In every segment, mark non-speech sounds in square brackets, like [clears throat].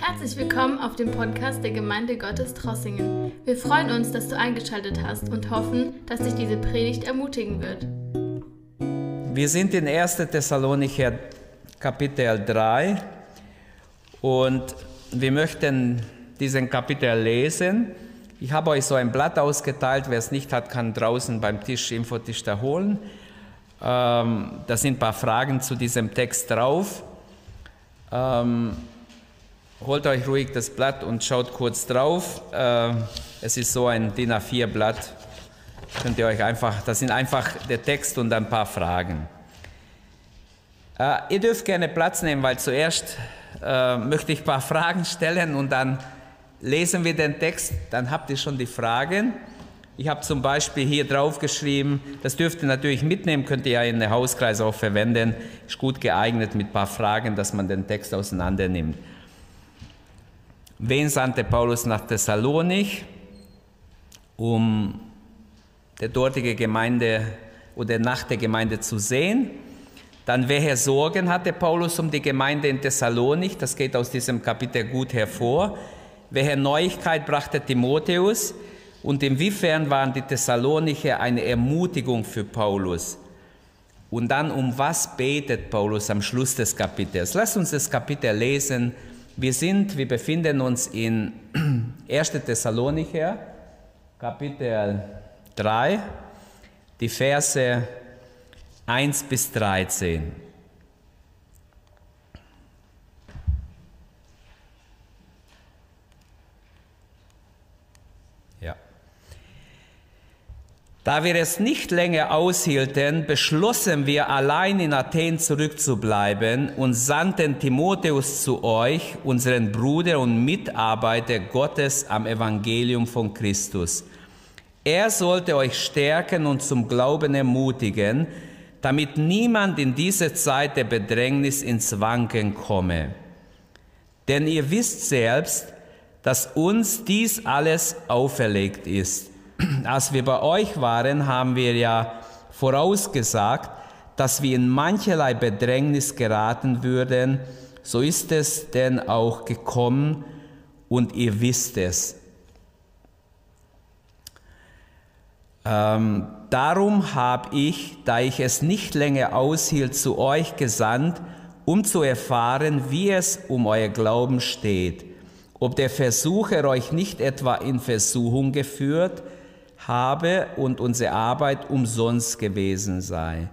Herzlich willkommen auf dem Podcast der Gemeinde Gottes Trossingen. Wir freuen uns, dass du eingeschaltet hast und hoffen, dass dich diese Predigt ermutigen wird. Wir sind in 1. Thessalonicher Kapitel 3 und wir möchten diesen Kapitel lesen. Ich habe euch so ein Blatt ausgeteilt. Wer es nicht hat, kann draußen beim Tisch, Infotisch da holen. Ähm, da sind ein paar Fragen zu diesem Text drauf. Ähm, holt euch ruhig das Blatt und schaut kurz drauf. Äh, es ist so ein DIN A4-Blatt. Könnt ihr euch einfach, das sind einfach der Text und ein paar Fragen. Äh, ihr dürft gerne Platz nehmen, weil zuerst äh, möchte ich ein paar [laughs] Fragen stellen und dann lesen wir den Text, dann habt ihr schon die Fragen. Ich habe zum Beispiel hier drauf geschrieben, das dürft ihr natürlich mitnehmen, könnt ihr ja in den Hauskreis auch verwenden, ist gut geeignet mit ein paar Fragen, dass man den Text auseinander nimmt. Wen sandte Paulus nach Thessalonik, um der dortige Gemeinde oder nach der Gemeinde zu sehen? Dann, welche Sorgen hatte Paulus um die Gemeinde in Thessalonik? Das geht aus diesem Kapitel gut hervor. Welche Neuigkeit brachte Timotheus? Und inwiefern waren die Thessalonicher eine Ermutigung für Paulus? Und dann, um was betet Paulus am Schluss des Kapitels? Lass uns das Kapitel lesen. Wir sind, wir befinden uns in [clears throat] 1. Thessalonicher, Kapitel 3, die Verse 1 bis 13. Da wir es nicht länger aushielten, beschlossen wir allein in Athen zurückzubleiben und sandten Timotheus zu euch, unseren Bruder und Mitarbeiter Gottes am Evangelium von Christus. Er sollte euch stärken und zum Glauben ermutigen, damit niemand in dieser Zeit der Bedrängnis ins Wanken komme. Denn ihr wisst selbst, dass uns dies alles auferlegt ist. Als wir bei euch waren, haben wir ja vorausgesagt, dass wir in mancherlei Bedrängnis geraten würden. So ist es denn auch gekommen und ihr wisst es. Ähm, darum habe ich, da ich es nicht länger aushielt, zu euch gesandt, um zu erfahren, wie es um euer Glauben steht, ob der Versucher euch nicht etwa in Versuchung geführt habe und unsere Arbeit umsonst gewesen sei.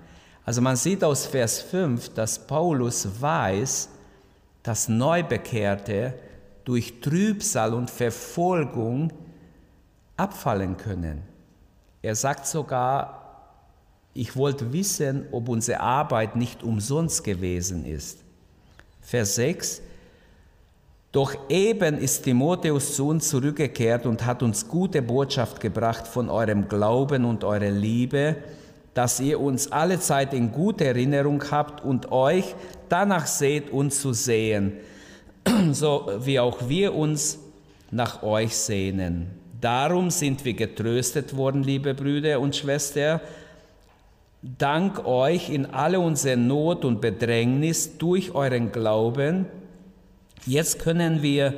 Also man sieht aus Vers 5, dass Paulus weiß, dass Neubekehrte durch Trübsal und Verfolgung abfallen können. Er sagt sogar, ich wollte wissen, ob unsere Arbeit nicht umsonst gewesen ist. Vers 6. Doch eben ist Timotheus zu uns zurückgekehrt und hat uns gute Botschaft gebracht von eurem Glauben und eurer Liebe, dass ihr uns alle Zeit in guter Erinnerung habt und euch danach seht, uns zu sehen, [clears throat] so wie auch wir uns nach euch sehnen. Darum sind wir getröstet worden, liebe Brüder und Schwestern, dank euch in alle unsere Not und Bedrängnis durch euren Glauben. Jetzt können wir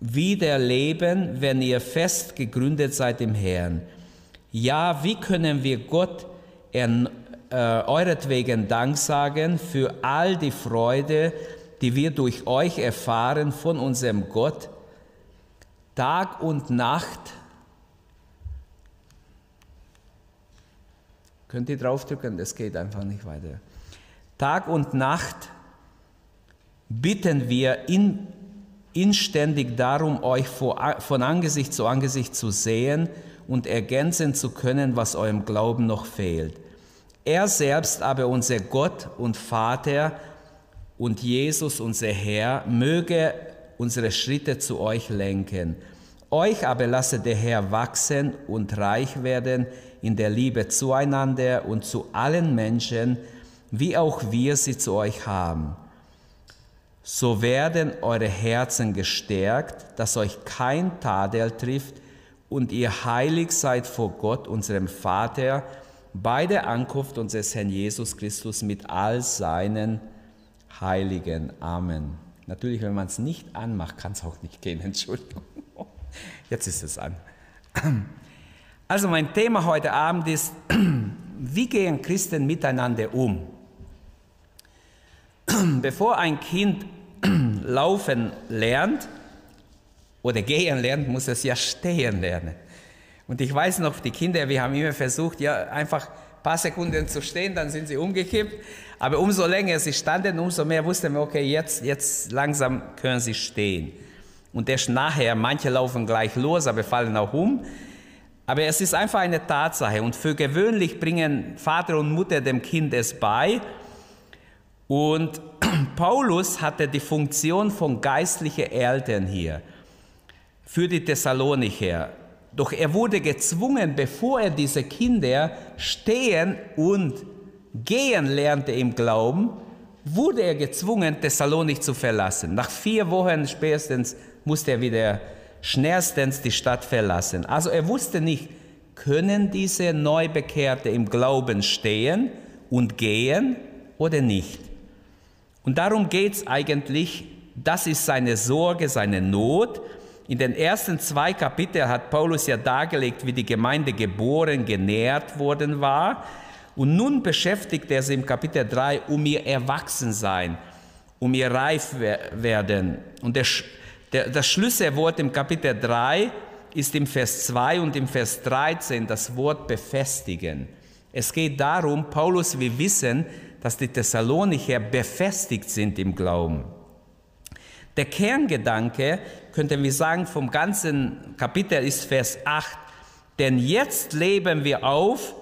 wieder leben, wenn ihr fest gegründet seid im Herrn. Ja, wie können wir Gott äh, euretwegen Dank sagen für all die Freude, die wir durch euch erfahren von unserem Gott, Tag und Nacht. Könnt ihr draufdrücken? Das geht einfach nicht weiter. Tag und Nacht bitten wir in, inständig darum, euch von Angesicht zu Angesicht zu sehen und ergänzen zu können, was eurem Glauben noch fehlt. Er selbst aber, unser Gott und Vater und Jesus, unser Herr, möge unsere Schritte zu euch lenken. Euch aber lasse der Herr wachsen und reich werden in der Liebe zueinander und zu allen Menschen, wie auch wir sie zu euch haben. So werden eure Herzen gestärkt, dass euch kein Tadel trifft und ihr heilig seid vor Gott, unserem Vater, bei der Ankunft unseres Herrn Jesus Christus mit all seinen Heiligen. Amen. Natürlich, wenn man es nicht anmacht, kann es auch nicht gehen. [laughs] Entschuldigung. Jetzt ist es an. Also mein Thema heute Abend ist, [clears throat] wie gehen Christen miteinander um? [clears throat] Bevor ein Kind laufen lernt oder gehen lernt, muss es ja stehen lernen. Und ich weiß noch, die Kinder, wir haben immer versucht, ja, einfach ein paar Sekunden zu stehen, dann sind sie umgekippt. Aber umso länger sie standen, umso mehr wussten wir, okay, jetzt, jetzt langsam können sie stehen. Und erst nachher, manche laufen gleich los, aber fallen auch um. Aber es ist einfach eine Tatsache. Und für gewöhnlich bringen Vater und Mutter dem Kind es bei. Und [clears throat] Paulus hatte die Funktion von geistlichen Eltern hier für die Thessalonicher. Doch er wurde gezwungen, bevor er diese Kinder stehen und gehen lernte im Glauben, wurde er gezwungen, Thessalonik zu verlassen. Nach vier Wochen spätestens musste er wieder schnellstens die Stadt verlassen. Also er wusste nicht, können diese Neubekehrte im Glauben stehen und gehen oder nicht. Und darum geht es eigentlich, das ist seine Sorge, seine Not. In den ersten zwei Kapiteln hat Paulus ja dargelegt, wie die Gemeinde geboren, genährt worden war. Und nun beschäftigt er sich im Kapitel 3 um ihr Erwachsensein, um ihr reif werden. Und der, der, das Schlüsselwort im Kapitel 3 ist im Vers 2 und im Vers 13 das Wort befestigen. Es geht darum, Paulus, wir wissen, dass die Thessalonicher befestigt sind im Glauben. Der Kerngedanke, könnten wir sagen, vom ganzen Kapitel ist Vers 8. Denn jetzt leben wir auf,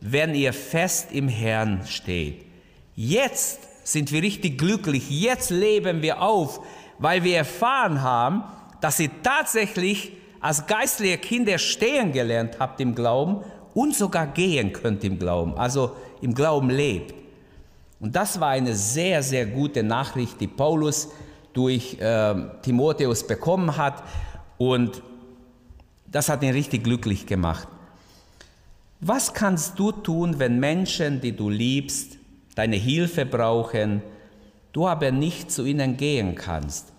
wenn ihr fest im Herrn steht. Jetzt sind wir richtig glücklich. Jetzt leben wir auf, weil wir erfahren haben, dass ihr tatsächlich als geistliche Kinder stehen gelernt habt im Glauben und sogar gehen könnt im Glauben, also im Glauben lebt. Und das war eine sehr, sehr gute Nachricht, die Paulus durch äh, Timotheus bekommen hat. Und das hat ihn richtig glücklich gemacht. Was kannst du tun, wenn Menschen, die du liebst, deine Hilfe brauchen, du aber nicht zu ihnen gehen kannst?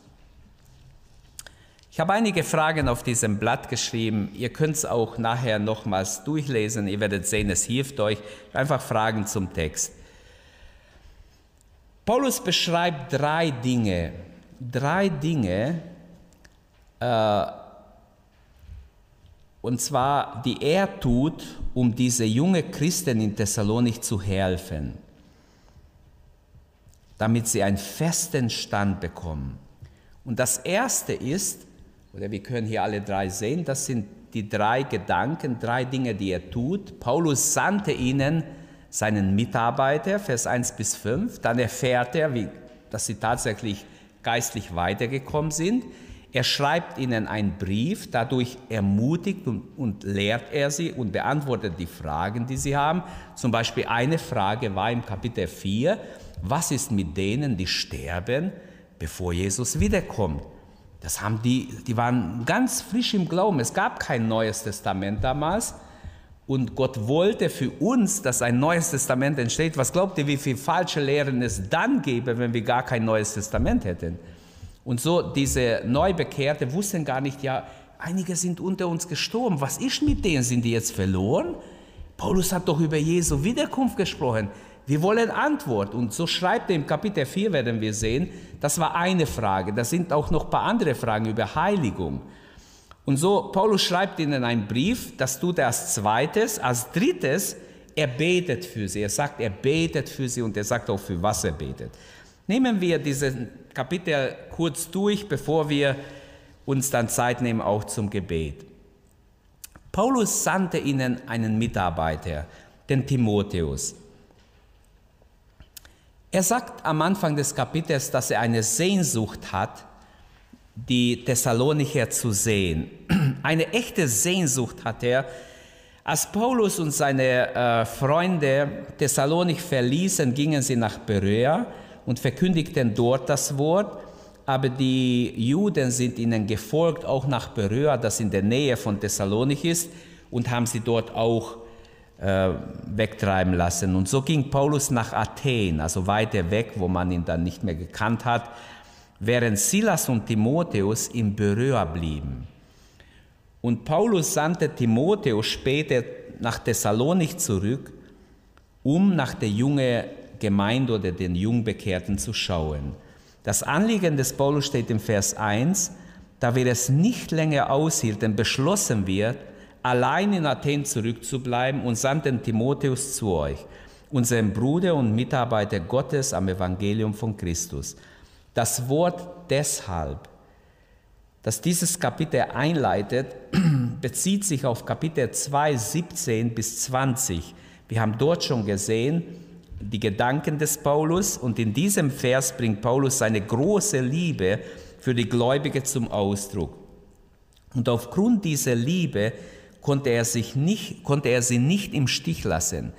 Ich habe einige Fragen auf diesem Blatt geschrieben. Ihr könnt es auch nachher nochmals durchlesen. Ihr werdet sehen, es hilft euch. Einfach Fragen zum Text. Paulus beschreibt drei Dinge, drei Dinge, äh, und zwar, die er tut, um diese junge Christen in Thessalonik zu helfen, damit sie einen festen Stand bekommen. Und das erste ist, oder wir können hier alle drei sehen, das sind die drei Gedanken, drei Dinge, die er tut. Paulus sandte ihnen seinen Mitarbeiter, Vers 1 bis 5. Dann erfährt er, wie, dass sie tatsächlich geistlich weitergekommen sind. Er schreibt ihnen einen Brief, dadurch ermutigt und, und, lehrt er sie und beantwortet die Fragen, die sie haben. Zum Beispiel eine Frage war im Kapitel 4, was ist mit denen, die sterben, bevor Jesus wiederkommt? Das haben die, die waren ganz frisch im Glauben. Es gab kein neues Testament damals. Und Gott wollte für uns, dass ein neues Testament entsteht. Was glaubt ihr, wie viele falsche Lehren es dann gäbe, wenn wir gar kein neues Testament hätten? Und so diese Neubekehrte wussten gar nicht, ja, einige sind unter uns gestorben. Was ist mit denen? Sind die jetzt verloren? Paulus hat doch über Jesu Wiederkunft gesprochen. Wir wollen Antwort. Und so schreibt er im Kapitel 4, werden wir sehen, das war eine Frage. Da sind auch noch ein paar andere Fragen über Heiligung. Und so, Paulus schreibt ihnen einen Brief, das tut er als zweites. Als drittes, er betet für sie. Er sagt, er betet für sie und er sagt auch, für was er betet. Nehmen wir dieses Kapitel kurz durch, bevor wir uns dann Zeit nehmen, auch zum Gebet. Paulus sandte ihnen einen Mitarbeiter, den Timotheus. Er sagt am Anfang des Kapitels, dass er eine Sehnsucht hat, die Thessalonicher zu sehen. [clears throat] Eine echte Sehnsucht hat er. Als Paulus und seine äh, Freunde Thessalonik verließen, gingen sie nach Berea und verkündigten dort das Wort. Aber die Juden sind ihnen gefolgt, auch nach Berea, das in der Nähe von Thessalonik ist, und haben sie dort auch äh, wegtreiben lassen. Und so ging Paulus nach Athen, also weiter weg, wo man ihn dann nicht mehr gekannt hat. Während Silas und Timotheus in Beröa blieben. Und Paulus sandte Timotheus später nach Thessalonik zurück, um nach der jungen Gemeinde oder den Jungbekehrten zu schauen. Das Anliegen des Paulus steht im Vers 1, da wir es nicht länger aushielten, beschlossen wird, allein in Athen zurückzubleiben und sandten Timotheus zu euch, unserem Bruder und Mitarbeiter Gottes am Evangelium von Christus. Das Wort deshalb, das dieses Kapitel einleitet, [clears throat] bezieht sich auf Kapitel 2, 17 bis 20. Wir haben dort schon gesehen, die Gedanken des Paulus und in diesem Vers bringt Paulus seine große Liebe für die Gläubige zum Ausdruck. Und aufgrund dieser Liebe konnte er, sich nicht, konnte er sie nicht im Stich lassen.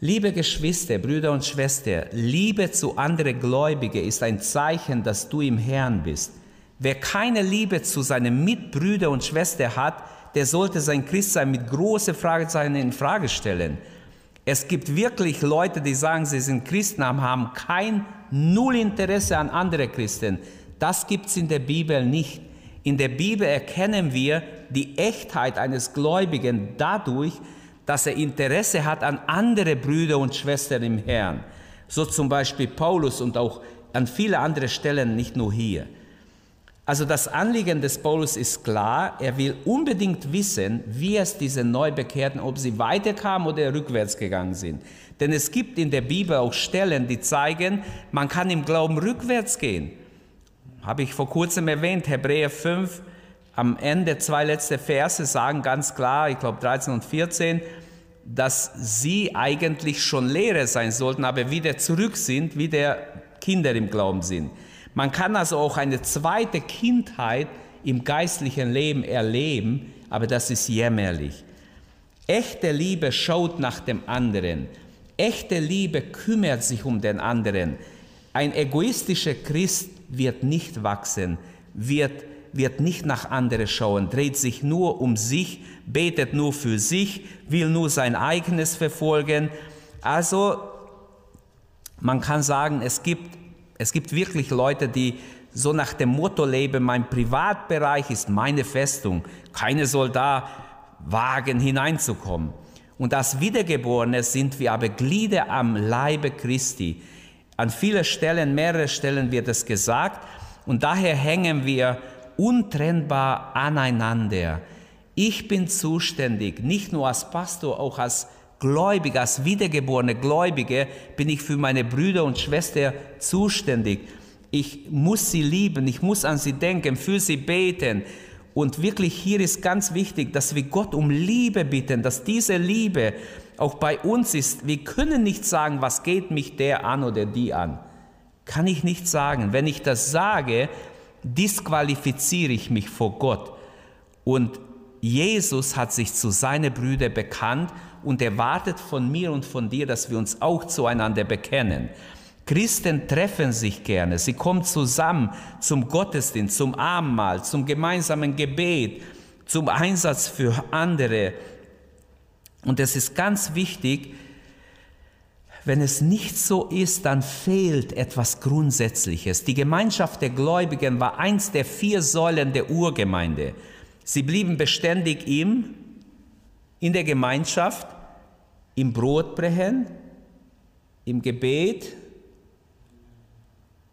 Liebe Geschwister, Brüder und Schwestern, Liebe zu anderen Gläubigen ist ein Zeichen, dass du im Herrn bist. Wer keine Liebe zu seinen Mitbrüdern und Schwestern hat, der sollte sein Christsein mit großen Fragezeichen in Frage stellen. Es gibt wirklich Leute, die sagen, sie sind Christen, haben kein Null Interesse an anderen Christen. Das gibt es in der Bibel nicht. In der Bibel erkennen wir die Echtheit eines Gläubigen dadurch, dass er Interesse hat an andere Brüder und Schwestern im Herrn. So zum Beispiel Paulus und auch an viele andere Stellen, nicht nur hier. Also das Anliegen des Paulus ist klar, er will unbedingt wissen, wie es diese Neubekehrten, ob sie weiterkamen oder rückwärts gegangen sind. Denn es gibt in der Bibel auch Stellen, die zeigen, man kann im Glauben rückwärts gehen. Habe ich vor kurzem erwähnt, Hebräer 5, am Ende zwei letzte Verse sagen ganz klar, ich glaube 13 und 14, dass sie eigentlich schon Lehrer sein sollten, aber wieder zurück sind, wie der Kinder im Glauben sind. Man kann also auch eine zweite Kindheit im geistlichen Leben erleben, aber das ist jämmerlich. Echte Liebe schaut nach dem anderen. Echte Liebe kümmert sich um den anderen. Ein egoistischer Christ wird nicht wachsen, wird, wird nicht nach anderen schauen, dreht sich nur um sich, betet nur für sich, will nur sein eigenes verfolgen. Also man kann sagen, es gibt es gibt wirklich Leute, die so nach dem Motto leben, mein Privatbereich ist meine Festung. Keine soll da wagen, hineinzukommen. Und als Wiedergeborene sind wir aber Glieder am Leibe Christi. An vielen Stellen, mehrere Stellen wird es gesagt. Und daher hängen wir untrennbar aneinander. Ich bin zuständig, nicht nur als Pastor, auch als Gläubige, als wiedergeborene Gläubige bin ich für meine Brüder und Schwestern zuständig. Ich muss sie lieben, ich muss an sie denken, für sie beten. Und wirklich hier ist ganz wichtig, dass wir Gott um Liebe bitten, dass diese Liebe auch bei uns ist. Wir können nicht sagen, was geht mich der an oder die an. Kann ich nicht sagen. Wenn ich das sage, disqualifiziere ich mich vor Gott. Und Jesus hat sich zu seinen Brüdern bekannt und erwartet von mir und von dir, dass wir uns auch zueinander bekennen. Christen treffen sich gerne, sie kommen zusammen zum Gottesdienst, zum Abendmahl, zum gemeinsamen Gebet, zum Einsatz für andere. Und es ist ganz wichtig, wenn es nicht so ist, dann fehlt etwas Grundsätzliches. Die Gemeinschaft der Gläubigen war eins der vier Säulen der Urgemeinde. Sie blieben beständig ihm, in der Gemeinschaft, im Brotbrechen, im Gebet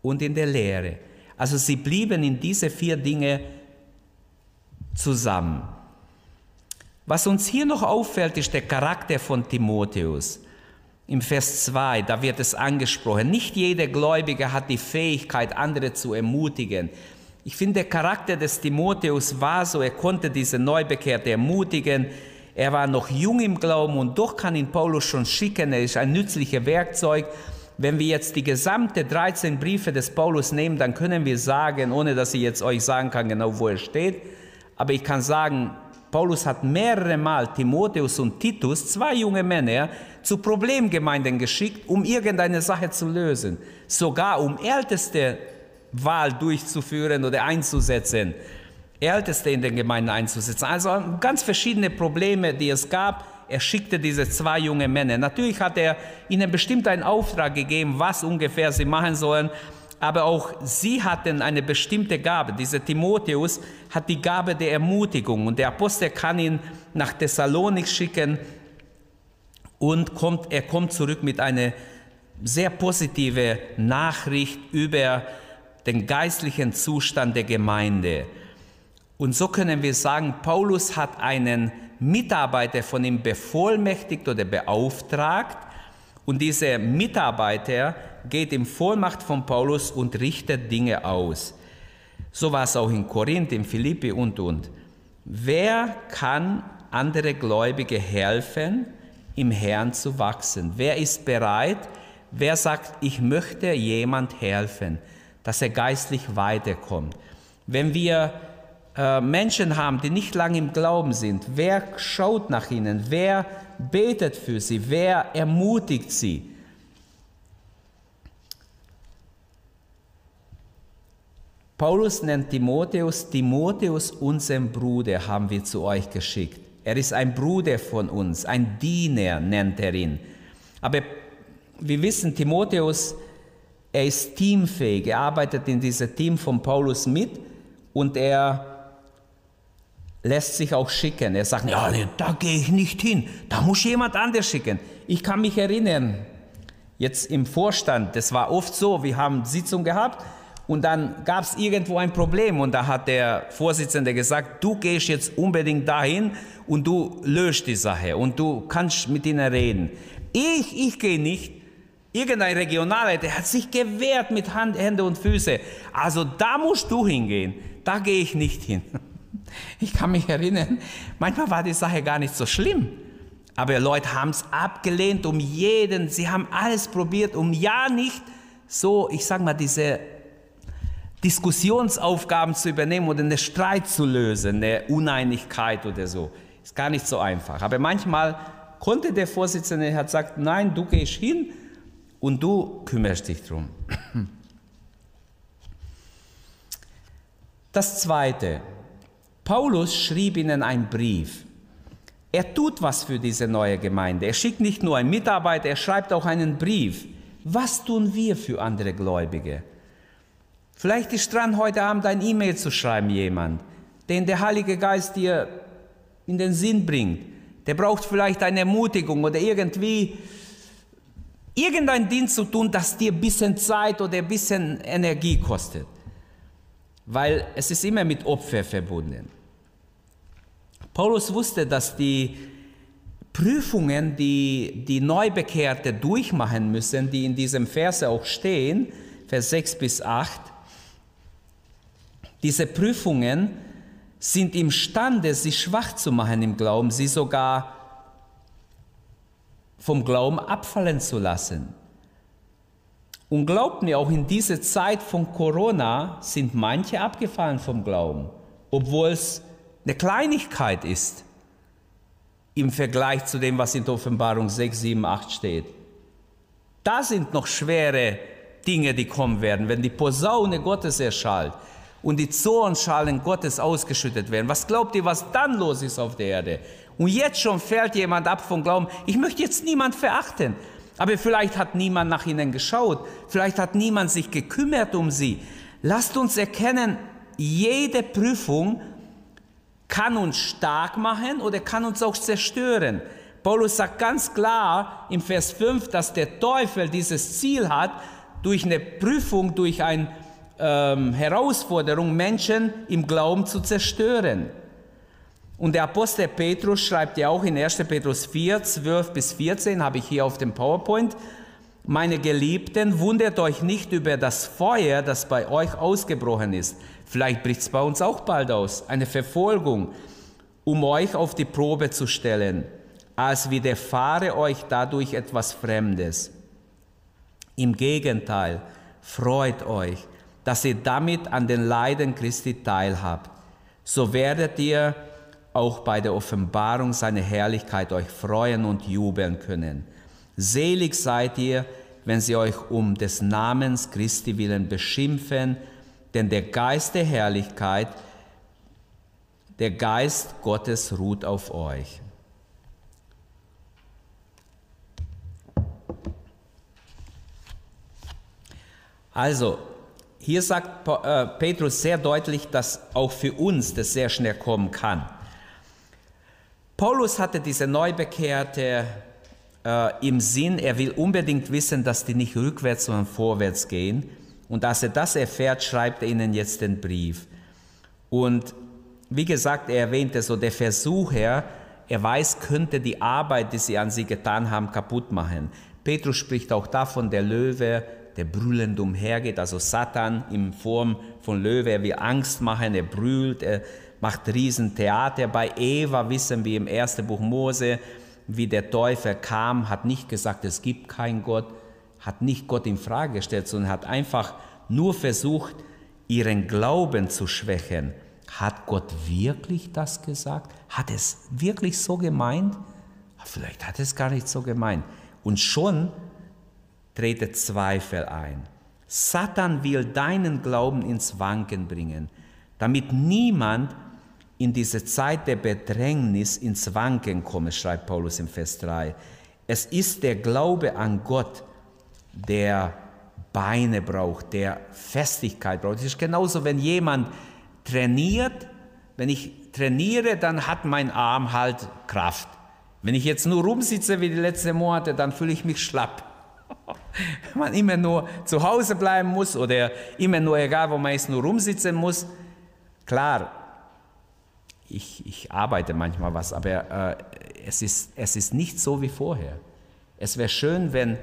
und in der Lehre. Also sie blieben in diese vier Dinge zusammen. Was uns hier noch auffällt, ist der Charakter von Timotheus. Im Vers 2, da wird es angesprochen, nicht jeder Gläubige hat die Fähigkeit, andere zu ermutigen. Ich finde, der Charakter des Timotheus war so, er konnte diese Neubekehrte ermutigen, er war noch jung im Glauben und doch kann ihn Paulus schon schicken. Er ist ein nützliches Werkzeug. Wenn wir jetzt die gesamte 13 Briefe des Paulus nehmen, dann können wir sagen, ohne dass ich jetzt euch sagen kann, genau wo er steht, aber ich kann sagen, Paulus hat mehrere Mal Timotheus und Titus, zwei junge Männer, zu Problemgemeinden geschickt, um irgendeine Sache zu lösen. Sogar um älteste Wahl durchzuführen oder einzusetzen. Älteste in den Gemeinden einzusetzen. Also ganz verschiedene Probleme, die es gab. Er schickte diese zwei junge Männer. Natürlich hat er ihnen bestimmt einen Auftrag gegeben, was ungefähr sie machen sollen. Aber auch sie hatten eine bestimmte Gabe. Dieser Timotheus hat die Gabe der Ermutigung und der Apostel kann ihn nach Thessalonik schicken und kommt, er kommt zurück mit einer sehr positiven Nachricht über den geistlichen Zustand der Gemeinde. Und so können wir sagen, Paulus hat einen Mitarbeiter von ihm bevollmächtigt oder beauftragt und dieser Mitarbeiter geht in Vollmacht von Paulus und richtet Dinge aus. So war es auch in Korinth, in Philippi und und. Wer kann andere Gläubige helfen, im Herrn zu wachsen? Wer ist bereit? Wer sagt, ich möchte jemand helfen, dass er geistlich weiterkommt? Wenn wir äh, Menschen haben, die nicht lange im Glauben sind, wer schaut nach ihnen? Wer betet für sie? Wer ermutigt sie? Paulus nennt Timotheus, Timotheus, unseren Bruder, haben wir zu euch geschickt. Er ist ein Bruder von uns, ein Diener nennt er ihn. Aber wir wissen, Timotheus, er ist teamfähig, er arbeitet in diesem Team von Paulus mit und er lässt sich auch schicken. Er sagt, ja, da gehe ich nicht hin, da muss jemand anders schicken. Ich kann mich erinnern, jetzt im Vorstand, das war oft so, wir haben Sitzung gehabt, und dann gab es irgendwo ein Problem und da hat der Vorsitzende gesagt, du gehst jetzt unbedingt dahin und du löst die Sache und du kannst mit ihnen reden. Ich, ich gehe nicht. Irgendein Regionaler, der hat sich gewehrt mit Hand, Hände und Füße. Also da musst du hingehen. Da gehe ich nicht hin. [laughs] Ich kann mich erinnern, manchmal war die Sache gar nicht so schlimm. Aber Leute haben es abgelehnt um jeden. Sie haben alles probiert, um ja nicht so, ich sag mal, diese Diskussionsaufgaben zu übernehmen oder einen Streit zu lösen, eine Uneinigkeit oder so. Ist gar nicht so einfach. Aber manchmal konnte der Vorsitzende, hat gesagt, nein, du gehst hin und du kümmerst dich drum. [clears throat] Das Zweite, Paulus schrieb ihnen einen Brief. Er tut was für diese neue Gemeinde. Er schickt nicht nur einen Mitarbeiter, er schreibt auch einen Brief. Was tun wir für andere Gläubige? Vielleicht ist dran, heute Abend ein E-Mail zu schreiben, jemand, den der Heilige Geist dir in den Sinn bringt. Der braucht vielleicht eine Ermutigung oder irgendwie irgendein Dienst zu tun, das dir ein bisschen Zeit oder ein bisschen Energie kostet. Weil es ist immer mit Opfer verbunden. Paulus wusste, dass die Prüfungen, die die Neubekehrte durchmachen müssen, die in diesem Vers auch stehen, Vers 6 bis 8, diese Prüfungen sind imstande, sie schwach zu machen im Glauben, sie sogar vom Glauben abfallen zu lassen. Und glaubt mir, auch in dieser Zeit von Corona sind manche abgefallen vom Glauben, obwohl es eine Kleinigkeit ist im Vergleich zu dem, was in der Offenbarung 6, 7, 8 steht. Da sind noch schwere Dinge, die kommen werden, wenn die Posaune Gottes erschallt, und die Zornschalen Gottes ausgeschüttet werden. Was glaubt ihr, was dann los ist auf der Erde? Und jetzt schon fällt jemand ab vom Glauben. Ich möchte jetzt niemand verachten, aber vielleicht hat niemand nach ihnen geschaut, vielleicht hat niemand sich gekümmert um sie. Lasst uns erkennen, jede Prüfung kann uns stark machen oder kann uns auch zerstören. Paulus sagt ganz klar im Vers 5, dass der Teufel dieses Ziel hat, durch eine Prüfung, durch ein ähm, Herausforderung, Menschen im Glauben zu zerstören. Und der Apostel Petrus schreibt ja auch in 1. Petrus 4, 12 bis 14, habe ich hier auf dem PowerPoint, meine Geliebten, wundert euch nicht über das Feuer, das bei euch ausgebrochen ist. Vielleicht bricht es bei uns auch bald aus, eine Verfolgung, um euch auf die Probe zu stellen, als widerfahre euch dadurch etwas Fremdes. Im Gegenteil, freut euch, dass ihr damit an den Leiden Christi teilhabt. So werdet ihr auch bei der Offenbarung seiner Herrlichkeit euch freuen und jubeln können. Selig seid ihr, wenn sie euch um des Namens Christi willen beschimpfen, denn der Geist der Herrlichkeit, der Geist Gottes ruht auf euch. Also, hier sagt äh, Petrus sehr deutlich, dass auch für uns das sehr schnell kommen kann. Paulus hatte diese Neubekehrte äh, im Sinn, er will unbedingt wissen, dass die nicht rückwärts, sondern vorwärts gehen. Und als er das erfährt, schreibt er ihnen jetzt den Brief. Und wie gesagt, er erwähnte so, der Versucher, er weiß, könnte die Arbeit, die sie an sie getan haben, kaputt machen. Petrus spricht auch davon, der Löwe, der brüllend umhergeht, also Satan in Form von Löwe, er will Angst machen, er brüllt, er macht Riesentheater. Bei Eva wissen wir im ersten Buch Mose, wie der Teufel kam, hat nicht gesagt, es gibt keinen Gott, hat nicht Gott in Frage gestellt, sondern hat einfach nur versucht, ihren Glauben zu schwächen. Hat Gott wirklich das gesagt? Hat es wirklich so gemeint? Vielleicht hat es gar nicht so gemeint. Und schon trete Zweifel ein. Satan will deinen Glauben ins Wanken bringen, damit niemand in diese Zeit der Bedrängnis ins Wanken komme, schreibt Paulus im Vers 3. Es ist der Glaube an Gott, der Beine braucht, der Festigkeit braucht. Es ist genauso, wenn jemand trainiert, wenn ich trainiere, dann hat mein Arm halt Kraft. Wenn ich jetzt nur rumsitze wie die letzten Monate, dann fühle ich mich schlapp. [laughs] Wenn man immer nur zu Hause bleiben muss oder immer nur, egal wo man ist, nur rumsitzen muss. Klar, ich, ich arbeite manchmal was, aber äh, es, ist, es ist nicht so wie vorher. Es wäre schön, wenn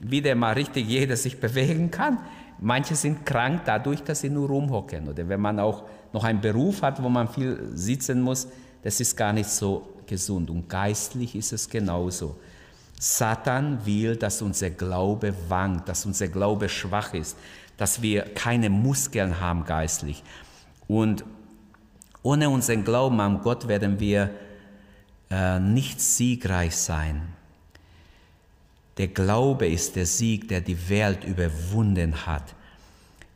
wieder mal richtig jeder sich [laughs] bewegen kann. Manche sind krank dadurch, dass sie nur rumhocken. Oder wenn man auch noch einen Beruf hat, wo man viel sitzen muss, das ist gar nicht so gesund. Und geistlich ist es genauso. Satan will, dass unser Glaube wankt, dass unser Glaube schwach ist, dass wir keine Muskeln haben geistlich. Und ohne unseren Glauben an Gott werden wir äh, nicht siegreich sein. Der Glaube ist der Sieg, der die Welt überwunden hat.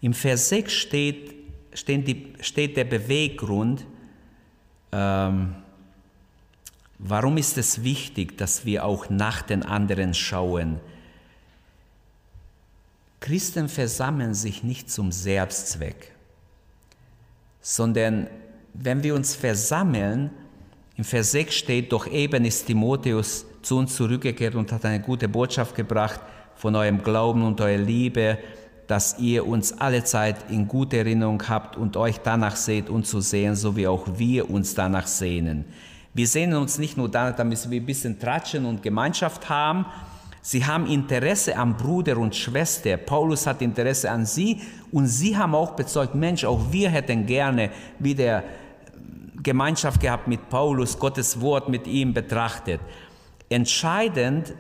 Im Vers 6 steht, steht, die, steht der Beweggrund, ähm, Warum ist es wichtig, dass wir auch nach den anderen schauen? Christen versammeln sich nicht zum Selbstzweck, sondern wenn wir uns versammeln, im Vers 6 steht, doch eben ist Timotheus zu uns zurückgekehrt und hat eine gute Botschaft gebracht von eurem Glauben und eurer Liebe, dass ihr uns alle Zeit in guter Erinnerung habt und euch danach seht, uns zu sehen, so wie auch wir uns danach sehnen. Wir sehnen uns nicht nur danach, damit wir ein bisschen Tratschen und Gemeinschaft haben. Sie haben Interesse an Bruder und Schwester. Paulus hat Interesse an sie und sie haben auch bezeugt, Mensch, auch wir hätten gerne wieder Gemeinschaft gehabt mit Paulus, Gottes Wort mit ihm betrachtet. Entscheidend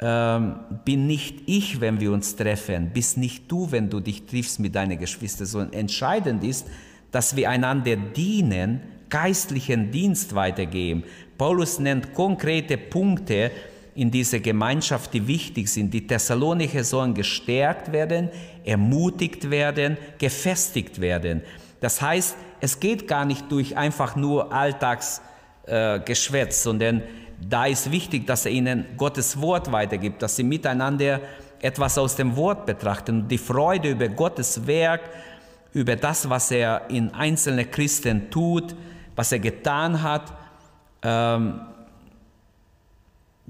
ähm, bin nicht ich, wenn wir uns treffen, bist nicht du, wenn du dich triffst mit deinen Geschwistern, sondern entscheidend ist, dass wir einander dienen, geistlichen Dienst weitergeben. Paulus nennt konkrete Punkte in dieser Gemeinschaft, die wichtig sind. Die Thessalonicher sollen gestärkt werden, ermutigt werden, gefestigt werden. Das heißt, es geht gar nicht durch einfach nur Alltagsgeschwätz, äh, sondern da ist wichtig, dass er ihnen Gottes Wort weitergibt, dass sie miteinander etwas aus dem Wort betrachten. Die Freude über Gottes Werk, über das, was er in einzelnen Christen tut, was er getan hat, ähm,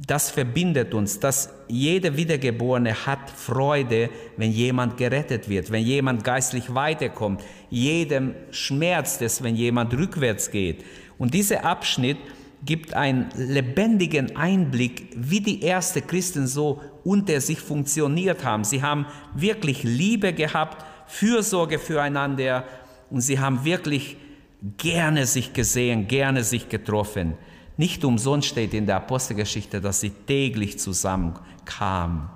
das verbindet uns, dass jeder Wiedergeborene hat Freude, wenn jemand gerettet wird, wenn jemand geistlich weiterkommt. Jedem schmerzt es, wenn jemand rückwärts geht. Und dieser Abschnitt gibt einen lebendigen Einblick, wie die ersten Christen so unter sich funktioniert haben. Sie haben wirklich Liebe gehabt, Fürsorge füreinander und sie haben wirklich gerne sich gesehen, gerne sich getroffen. Nicht umsonst steht in der Apostelgeschichte, dass sie täglich zusammenkamen.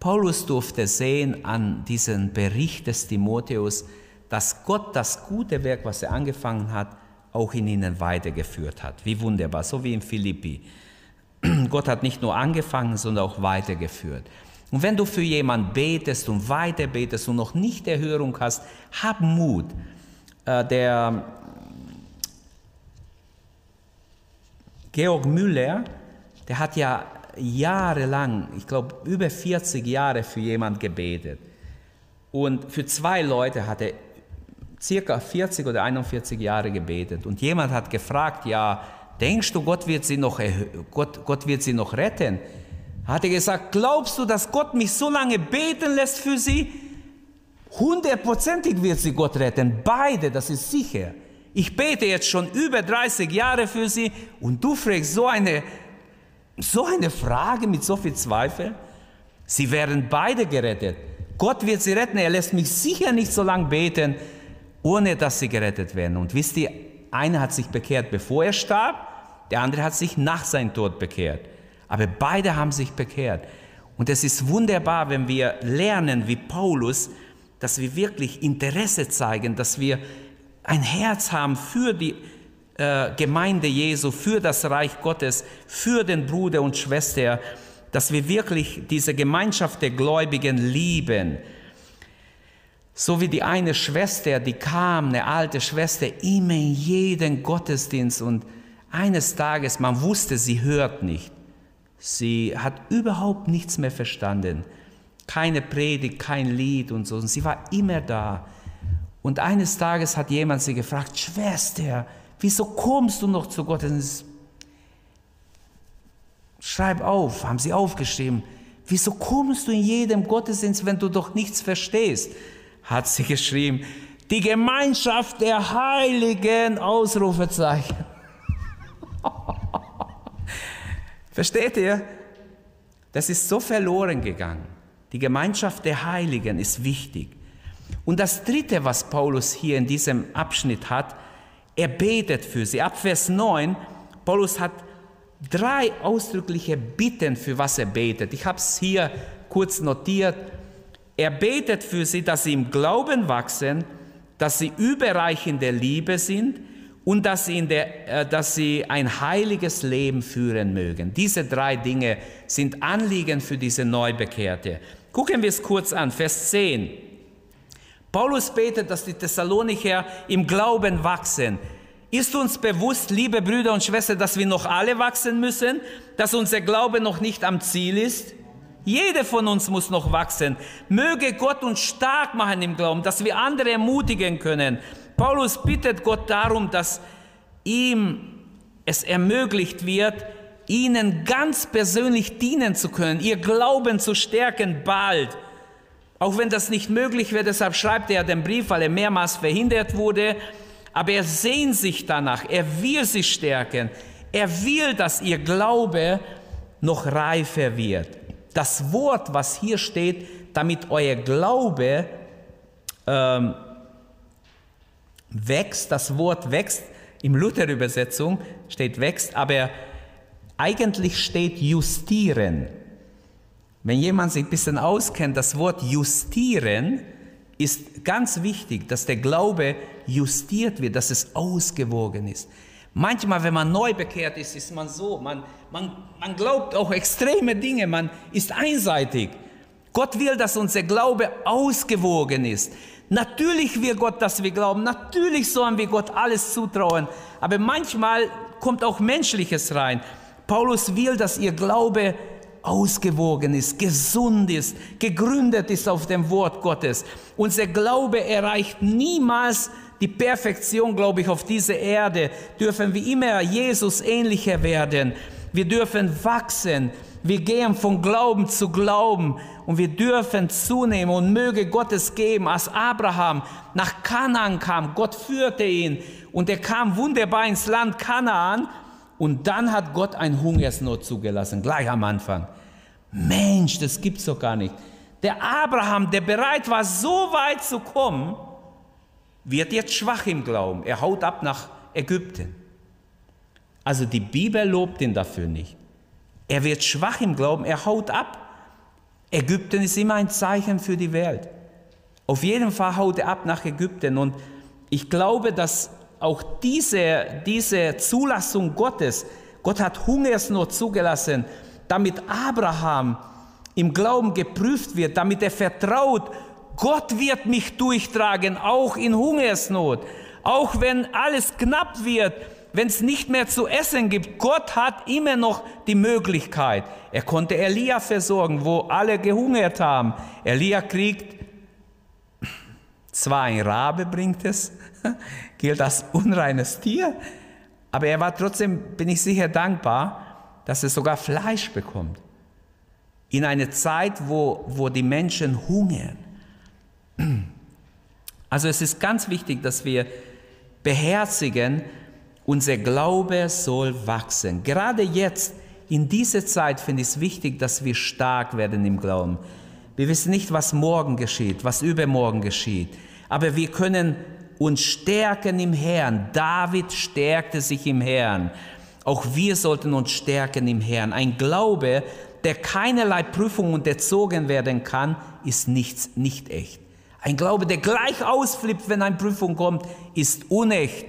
Paulus durfte sehen an diesem Bericht des Timotheus, dass Gott das gute Werk, was er angefangen hat, auch in ihnen weitergeführt hat. Wie wunderbar, so wie in Philippi. [clears throat] Gott hat nicht nur angefangen, sondern auch weitergeführt. Und wenn du für jemanden betest und weiter betest und noch nicht Erhörung hast, hab Mut. Äh, der Georg Müller, der hat ja jahrelang, ich glaube über 40 Jahre für jemand gebetet. Und für zwei Leute hat er circa 40 oder 41 Jahre gebetet. Und jemand hat gefragt, ja, denkst du, Gott wird sie noch, Gott, Gott wird sie noch retten? Hat er gesagt, glaubst du, dass Gott mich so lange beten lässt für sie? Hundertprozentig wird sie Gott retten. Beide, das ist sicher. Ich bete jetzt schon über 30 Jahre für sie und du fragst so eine, so eine Frage mit so viel Zweifel. Sie werden beide gerettet. Gott wird sie retten. Er lässt mich sicher nicht so lange beten, ohne dass sie gerettet werden. Und wisst ihr, einer hat sich bekehrt, bevor er starb, der andere hat sich nach seinem Tod bekehrt. Aber beide haben sich bekehrt. Und es ist wunderbar, wenn wir lernen, wie Paulus, dass wir wirklich Interesse zeigen, dass wir ein Herz haben für die äh, Gemeinde Jesu, für das Reich Gottes, für den Bruder und Schwester, dass wir wirklich diese Gemeinschaft der Gläubigen lieben. So wie die eine Schwester, die kam, eine alte Schwester, immer in jeden Gottesdienst und eines Tages, man wusste, sie hört nicht. Sie hat überhaupt nichts mehr verstanden. Keine Predigt, kein Lied und so. Und sie war immer da. Und eines Tages hat jemand sie gefragt, Schwester, wieso kommst du noch zu Gott? Schreib auf, haben sie aufgeschrieben. Wieso kommst du in jedem Gottesdienst, wenn du doch nichts verstehst? Hat sie geschrieben, die Gemeinschaft der Heiligen, Ausrufezeichen. [laughs] Versteht ihr? Das ist so verloren gegangen. Die Gemeinschaft der Heiligen ist wichtig. Und das Dritte, was Paulus hier in diesem Abschnitt hat, er betet für sie. Ab Vers 9, Paulus hat drei ausdrückliche Bitten, für was er betet. Ich habe es hier kurz notiert. Er betet für sie, dass sie im Glauben wachsen, dass sie überreich in der Liebe sind und dass sie, der, äh, dass sie ein heiliges Leben führen mögen. Diese drei Dinge sind Anliegen für diese Neubekehrte. Gucken wir es kurz an, Vers 10. Paulus betet, dass die Thessalonicher im Glauben wachsen. Ist uns bewusst, liebe Brüder und Schwestern, dass wir noch alle wachsen müssen, dass unser Glaube noch nicht am Ziel ist? Jeder von uns muss noch wachsen. Möge Gott uns stark machen im Glauben, dass wir andere ermutigen können. Paulus bittet Gott darum, dass ihm es ermöglicht wird, ihnen ganz persönlich dienen zu können, ihr Glauben zu stärken bald. Auch wenn das nicht möglich wird, deshalb schreibt er den Brief, weil er mehrmals verhindert wurde. Aber er sehnt sich danach, er will sie stärken. Er will, dass ihr Glaube noch reifer wird. Das Wort, was hier steht, damit euer Glaube ähm, wächst, das Wort wächst, im Luther-Übersetzung steht wächst, aber eigentlich steht justieren. Wenn jemand sich ein bisschen auskennt, das Wort justieren ist ganz wichtig, dass der Glaube justiert wird, dass es ausgewogen ist. Manchmal, wenn man neu bekehrt ist, ist man so, man, man, man glaubt auch extreme Dinge, man ist einseitig. Gott will, dass unser Glaube ausgewogen ist. Natürlich will Gott, dass wir glauben, natürlich sollen wir Gott alles zutrauen, aber manchmal kommt auch Menschliches rein. Paulus will, dass ihr Glaube ausgewogen ist, gesund ist, gegründet ist auf dem Wort Gottes. Unser Glaube erreicht niemals die Perfektion, glaube ich, auf dieser Erde. Dürfen wir immer Jesus ähnlicher werden. Wir dürfen wachsen. Wir gehen von Glauben zu Glauben und wir dürfen zunehmen und möge Gott es geben. Als Abraham nach Kanaan kam, Gott führte ihn und er kam wunderbar ins Land Kanaan und dann hat Gott ein Hungersnot zugelassen, gleich am Anfang. Mensch, das gibt's doch gar nicht. Der Abraham, der bereit war, so weit zu kommen, wird jetzt schwach im Glauben. Er haut ab nach Ägypten. Also die Bibel lobt ihn dafür nicht. Er wird schwach im Glauben, er haut ab. Ägypten ist immer ein Zeichen für die Welt. Auf jeden Fall haut er ab nach Ägypten. Und ich glaube, dass auch diese, diese Zulassung Gottes, Gott hat Hungersnot zugelassen, damit Abraham im Glauben geprüft wird, damit er vertraut, Gott wird mich durchtragen, auch in Hungersnot, auch wenn alles knapp wird, wenn es nicht mehr zu essen gibt. Gott hat immer noch die Möglichkeit. Er konnte Elia versorgen, wo alle gehungert haben. Elia kriegt Zwar ein Rabe bringt es, [laughs] gilt als unreines Tier, aber er war trotzdem, bin ich sicher, dankbar, dass es sogar Fleisch bekommt. In einer Zeit, wo, wo die Menschen hungern. [clears throat] Also es ist ganz wichtig, dass wir beherzigen, unser Glaube soll wachsen. Gerade jetzt, in dieser Zeit, finde ich es wichtig, dass wir stark werden im Glauben. Wir wissen nicht, was morgen geschieht, was übermorgen geschieht. Aber wir können uns stärken im Herrn. David stärkte sich im Herrn. Auch wir sollten uns stärken im Herrn. Ein Glaube, der keinerlei Prüfung unterzogen werden kann, ist nichts, nicht echt. Ein Glaube, der gleich ausflippt, wenn eine Prüfung kommt, ist unecht.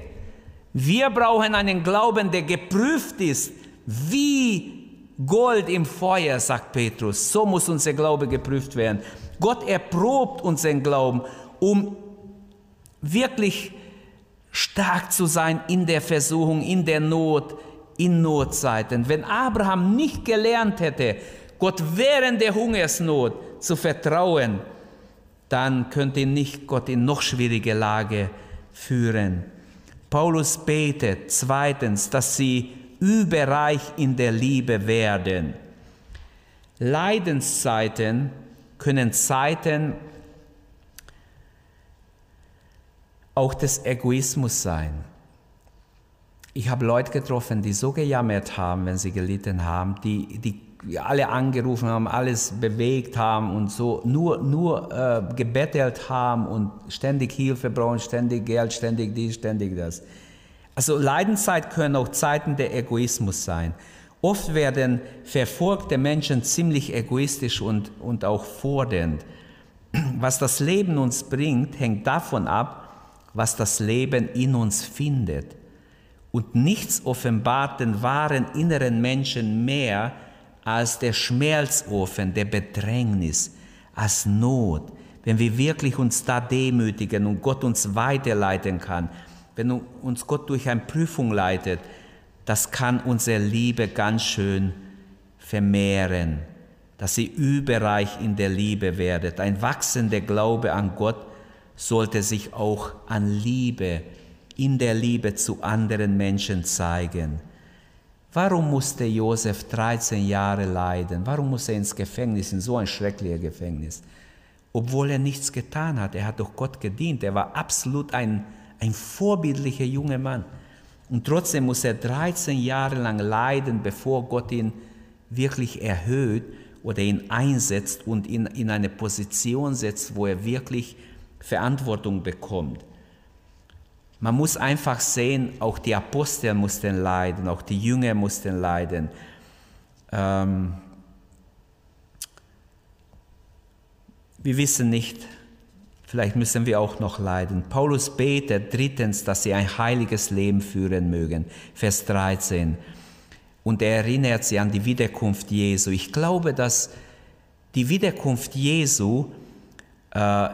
Wir brauchen einen Glauben, der geprüft ist, wie Gold im Feuer, sagt Petrus. So muss unser Glaube geprüft werden. Gott erprobt unseren Glauben, um wirklich stark zu sein in der Versuchung, in der Not, in Notzeiten. Wenn Abraham nicht gelernt hätte, Gott während der Hungersnot zu vertrauen, dann könnte ihn nicht Gott in noch schwierige Lage führen. Paulus betet zweitens, dass sie überreich in der Liebe werden. Leidenszeiten können Zeiten auch des Egoismus sein. Ich habe Leute getroffen, die so gejammert haben, wenn sie gelitten haben, die, die alle angerufen haben, alles bewegt haben und so nur, nur äh, gebettelt haben und ständig Hilfe brauchen, ständig Geld, ständig dies, ständig das. Also Leidenszeit können auch Zeiten der Egoismus sein. Oft werden verfolgte Menschen ziemlich egoistisch und, und auch fordernd. Was das Leben uns bringt, hängt davon ab, was das Leben in uns findet. Und nichts offenbart den wahren inneren Menschen mehr, als der Schmelzofen der Bedrängnis, als Not, wenn wir wirklich uns da demütigen und Gott uns weiterleiten kann, wenn uns Gott durch eine Prüfung leitet, das kann unsere Liebe ganz schön vermehren, dass sie überreich in der Liebe werdet. Ein wachsender Glaube an Gott sollte sich auch an Liebe, in der Liebe zu anderen Menschen zeigen. Warum musste Josef 13 Jahre leiden? Warum musste er ins Gefängnis, in so ein schreckliches Gefängnis? Obwohl er nichts getan hat. Er hat doch Gott gedient. Er war absolut ein, ein vorbildlicher junger Mann. Und trotzdem muss er 13 Jahre lang leiden, bevor Gott ihn wirklich erhöht oder ihn einsetzt und ihn in eine Position setzt, wo er wirklich Verantwortung bekommt. Man muss einfach sehen, auch die Apostel mussten leiden, auch die Jünger mussten leiden. Ähm, wir wissen nicht, vielleicht müssen wir auch noch leiden. Paulus betet drittens, dass sie ein heiliges Leben führen mögen. Vers 13. Und er erinnert sie an die Wiederkunft Jesu. Ich glaube, dass die Wiederkunft Jesu äh,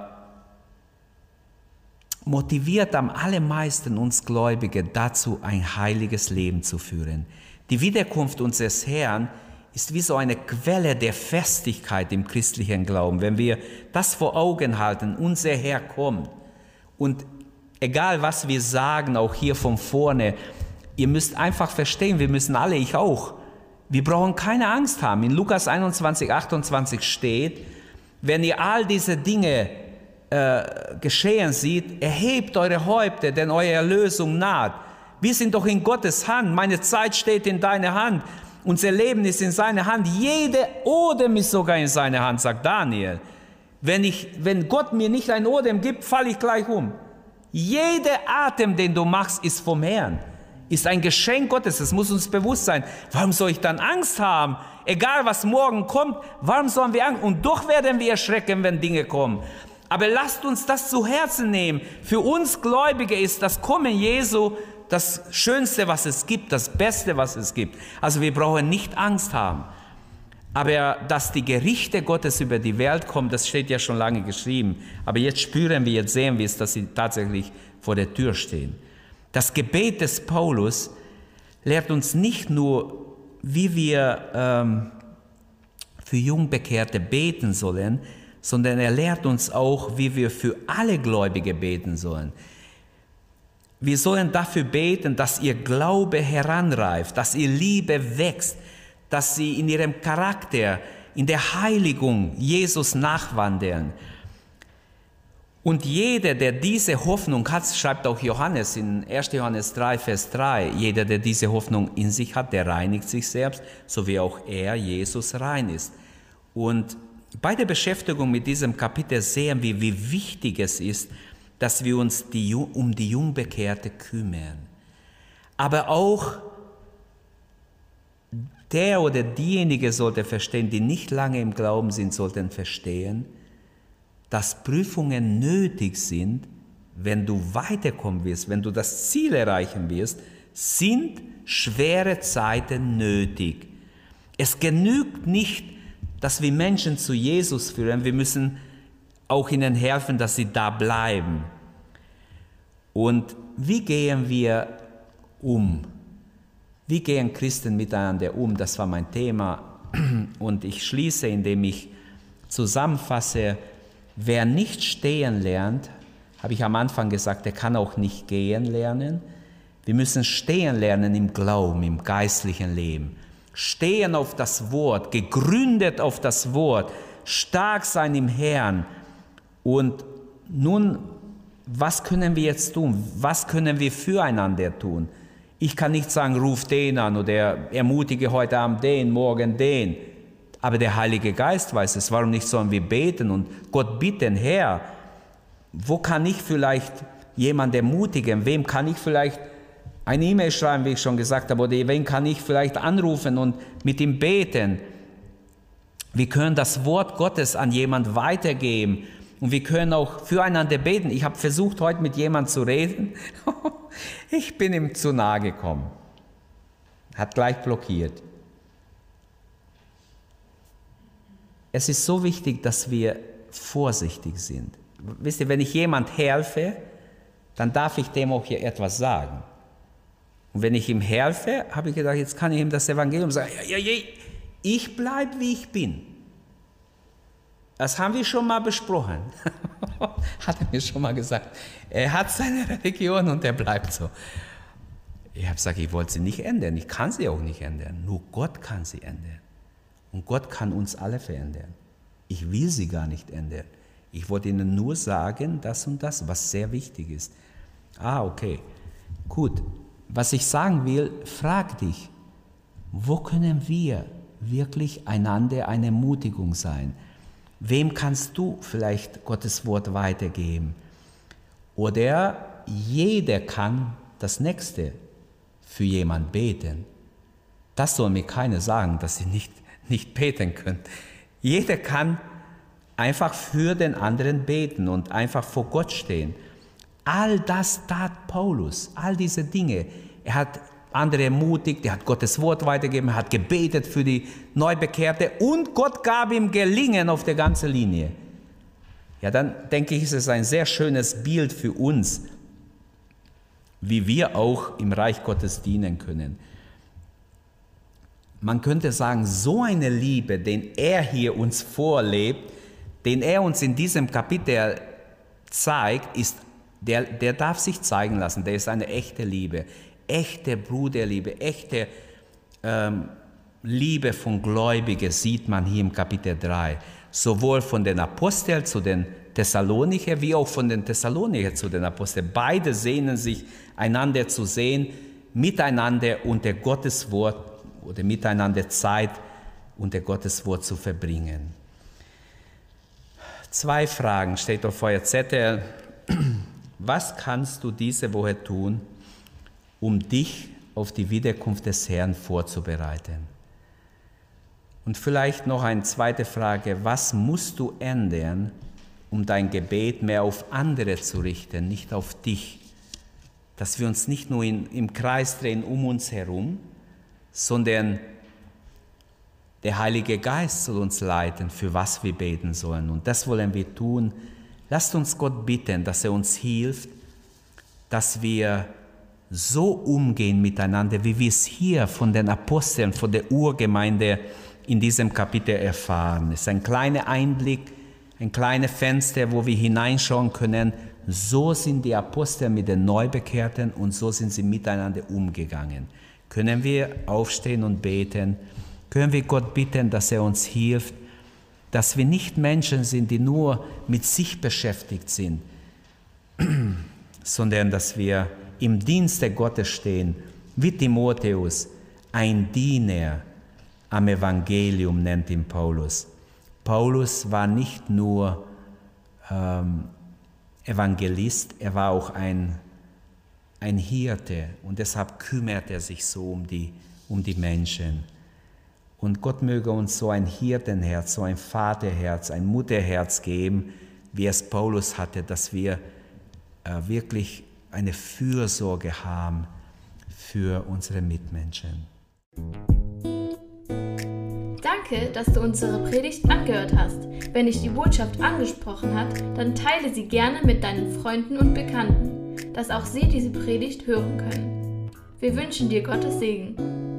motiviert am allermeisten uns Gläubige dazu, ein heiliges Leben zu führen. Die Wiederkunft unseres Herrn ist wie so eine Quelle der Festigkeit im christlichen Glauben. Wenn wir das vor Augen halten, unser Herr kommt und egal was wir sagen, auch hier von vorne, ihr müsst einfach verstehen, wir müssen alle, ich auch, wir brauchen keine Angst haben. In Lukas 21, 28 steht, wenn ihr all diese Dinge äh, geschehen sieht, erhebt eure Häupter, denn eure Erlösung naht. Wir sind doch in Gottes Hand, meine Zeit steht in deiner Hand, unser Leben ist in seiner Hand, jede Odem ist sogar in seiner Hand, sagt Daniel. Wenn, ich, wenn Gott mir nicht ein Odem gibt, falle ich gleich um. Jeder Atem, den du machst, ist vom Herrn, ist ein Geschenk Gottes, das muss uns bewusst sein. Warum soll ich dann Angst haben? Egal was morgen kommt, warum sollen wir Angst? Und doch werden wir erschrecken, wenn Dinge kommen. Aber lasst uns das zu Herzen nehmen. Für uns Gläubige ist das Kommen Jesu das Schönste, was es gibt, das Beste, was es gibt. Also wir brauchen nicht Angst haben. Aber dass die Gerichte Gottes über die Welt kommen, das steht ja schon lange geschrieben. Aber jetzt spüren wir, jetzt sehen wir es, dass sie tatsächlich vor der Tür stehen. Das Gebet des Paulus lehrt uns nicht nur, wie wir ähm, für Jungbekehrte beten sollen, sondern er lehrt uns auch, wie wir für alle Gläubige beten sollen. Wir sollen dafür beten, dass ihr Glaube heranreift, dass ihr Liebe wächst, dass sie in ihrem Charakter, in der Heiligung Jesus nachwandeln. Und jeder, der diese Hoffnung hat, schreibt auch Johannes in 1. Johannes 3, Vers 3, jeder, der diese Hoffnung in sich hat, der reinigt sich selbst, so wie auch er, Jesus, rein ist. Und bei der Beschäftigung mit diesem Kapitel sehen wir, wie wichtig es ist, dass wir uns die, um die Jungbekehrte kümmern. Aber auch der oder diejenige sollte verstehen, die nicht lange im Glauben sind, sollten verstehen, dass Prüfungen nötig sind, wenn du weiterkommen wirst, wenn du das Ziel erreichen wirst, sind schwere Zeiten nötig. Es genügt nicht, dass wir Menschen zu Jesus führen, wir müssen auch ihnen helfen, dass sie da bleiben. Und wie gehen wir um? Wie gehen Christen miteinander um? Das war mein Thema. [clears throat] Und ich schließe, indem ich zusammenfasse, wer nicht stehen lernt, habe ich am Anfang gesagt, der kann auch nicht gehen lernen. Wir müssen stehen lernen im Glauben, im geistlichen Leben. Stehen auf das Wort, gegründet auf das Wort, stark sein im Herrn. Und nun was können wir jetzt tun? Was können wir füreinander tun? Ich kann nicht sagen, ruf den an oder ermutige heute Abend den, morgen den. Aber der Heilige Geist weiß es. Warum nicht sollen wir beten und Gott bitten, Herr, wo kann ich vielleicht jemanden ermutigen? Wem kann ich vielleicht eine E-Mail schreiben, wie ich schon gesagt habe, oder wen kann ich vielleicht anrufen und mit ihm beten? Wir können das Wort Gottes an jemand weitergeben und wir können auch füreinander beten. Ich habe versucht, heute mit jemandem zu reden. [laughs] ich bin ihm zu nahe gekommen. Hat gleich blockiert. Es ist so wichtig, dass wir vorsichtig sind. Wisst ihr, wenn ich jemand helfe, dann darf ich dem auch hier etwas sagen. Und wenn ich ihm helfe, habe ich gedacht, jetzt kann ich ihm das Evangelium sagen. Ja, ja, ja, ich bleibe, wie ich bin. Das haben wir schon mal besprochen. [laughs] hat er mir schon mal gesagt. Er hat seine Religion und er bleibt so. Ich habe gesagt, ich wollte sie nicht ändern. Ich kann sie auch nicht ändern. Nur Gott kann sie ändern. Und Gott kann uns alle verändern. Ich will sie gar nicht ändern. Ich wollte ihnen nur sagen, das und das, was sehr wichtig ist. Ah, okay. Gut. Was ich sagen will, frag dich, wo können wir wirklich einander eine Ermutigung sein? Wem kannst du vielleicht Gottes Wort weitergeben? Oder jeder kann das Nächste für jemand beten. Das soll mir keiner sagen, dass sie nicht, nicht beten können. Jeder kann einfach für den anderen beten und einfach vor Gott stehen. All das tat Paulus, all diese Dinge. Er hat andere ermutigt, er hat Gottes Wort weitergegeben, er hat gebetet für die Neubekehrte und Gott gab ihm Gelingen auf der ganzen Linie. Ja, dann denke ich, ist es ein sehr schönes Bild für uns, wie wir auch im Reich Gottes dienen können. Man könnte sagen, so eine Liebe, den er hier uns vorlebt, den er uns in diesem Kapitel zeigt, ist, der, der darf sich zeigen lassen, der ist eine echte Liebe echte Bruderliebe, echte ähm, Liebe von Gläubigen sieht man hier im Kapitel 3. Sowohl von den Aposteln zu den Thessalonicher, wie auch von den Thessalonicher zu den Aposteln. Beide sehnen sich, einander zu sehen, miteinander unter Gottes Wort oder miteinander Zeit unter Gottes Wort zu verbringen. Zwei Fragen steht auf euer Zettel. Was kannst du diese Woche tun, um dich auf die Wiederkunft des Herrn vorzubereiten. Und vielleicht noch eine zweite Frage, was musst du ändern, um dein Gebet mehr auf andere zu richten, nicht auf dich? Dass wir uns nicht nur in, im Kreis drehen um uns herum, sondern der Heilige Geist soll uns leiten, für was wir beten sollen. Und das wollen wir tun. Lasst uns Gott bitten, dass er uns hilft, dass wir so umgehen miteinander, wie wir es hier von den Aposteln, von der Urgemeinde in diesem Kapitel erfahren. Es ist ein kleiner Einblick, ein kleines Fenster, wo wir hineinschauen können. So sind die Apostel mit den Neubekehrten und so sind sie miteinander umgegangen. Können wir aufstehen und beten? Können wir Gott bitten, dass er uns hilft, dass wir nicht Menschen sind, die nur mit sich beschäftigt sind, sondern dass wir im Dienste Gottes stehen, wie Timotheus, ein Diener am Evangelium nennt ihn Paulus. Paulus war nicht nur ähm, Evangelist, er war auch ein, ein Hirte und deshalb kümmert er sich so um die, um die Menschen. Und Gott möge uns so ein Hirtenherz, so ein Vaterherz, ein Mutterherz geben, wie es Paulus hatte, dass wir äh, wirklich eine Fürsorge haben für unsere Mitmenschen. Danke, dass du unsere Predigt angehört hast. Wenn dich die Botschaft angesprochen hat, dann teile sie gerne mit deinen Freunden und Bekannten, dass auch sie diese Predigt hören können. Wir wünschen dir Gottes Segen.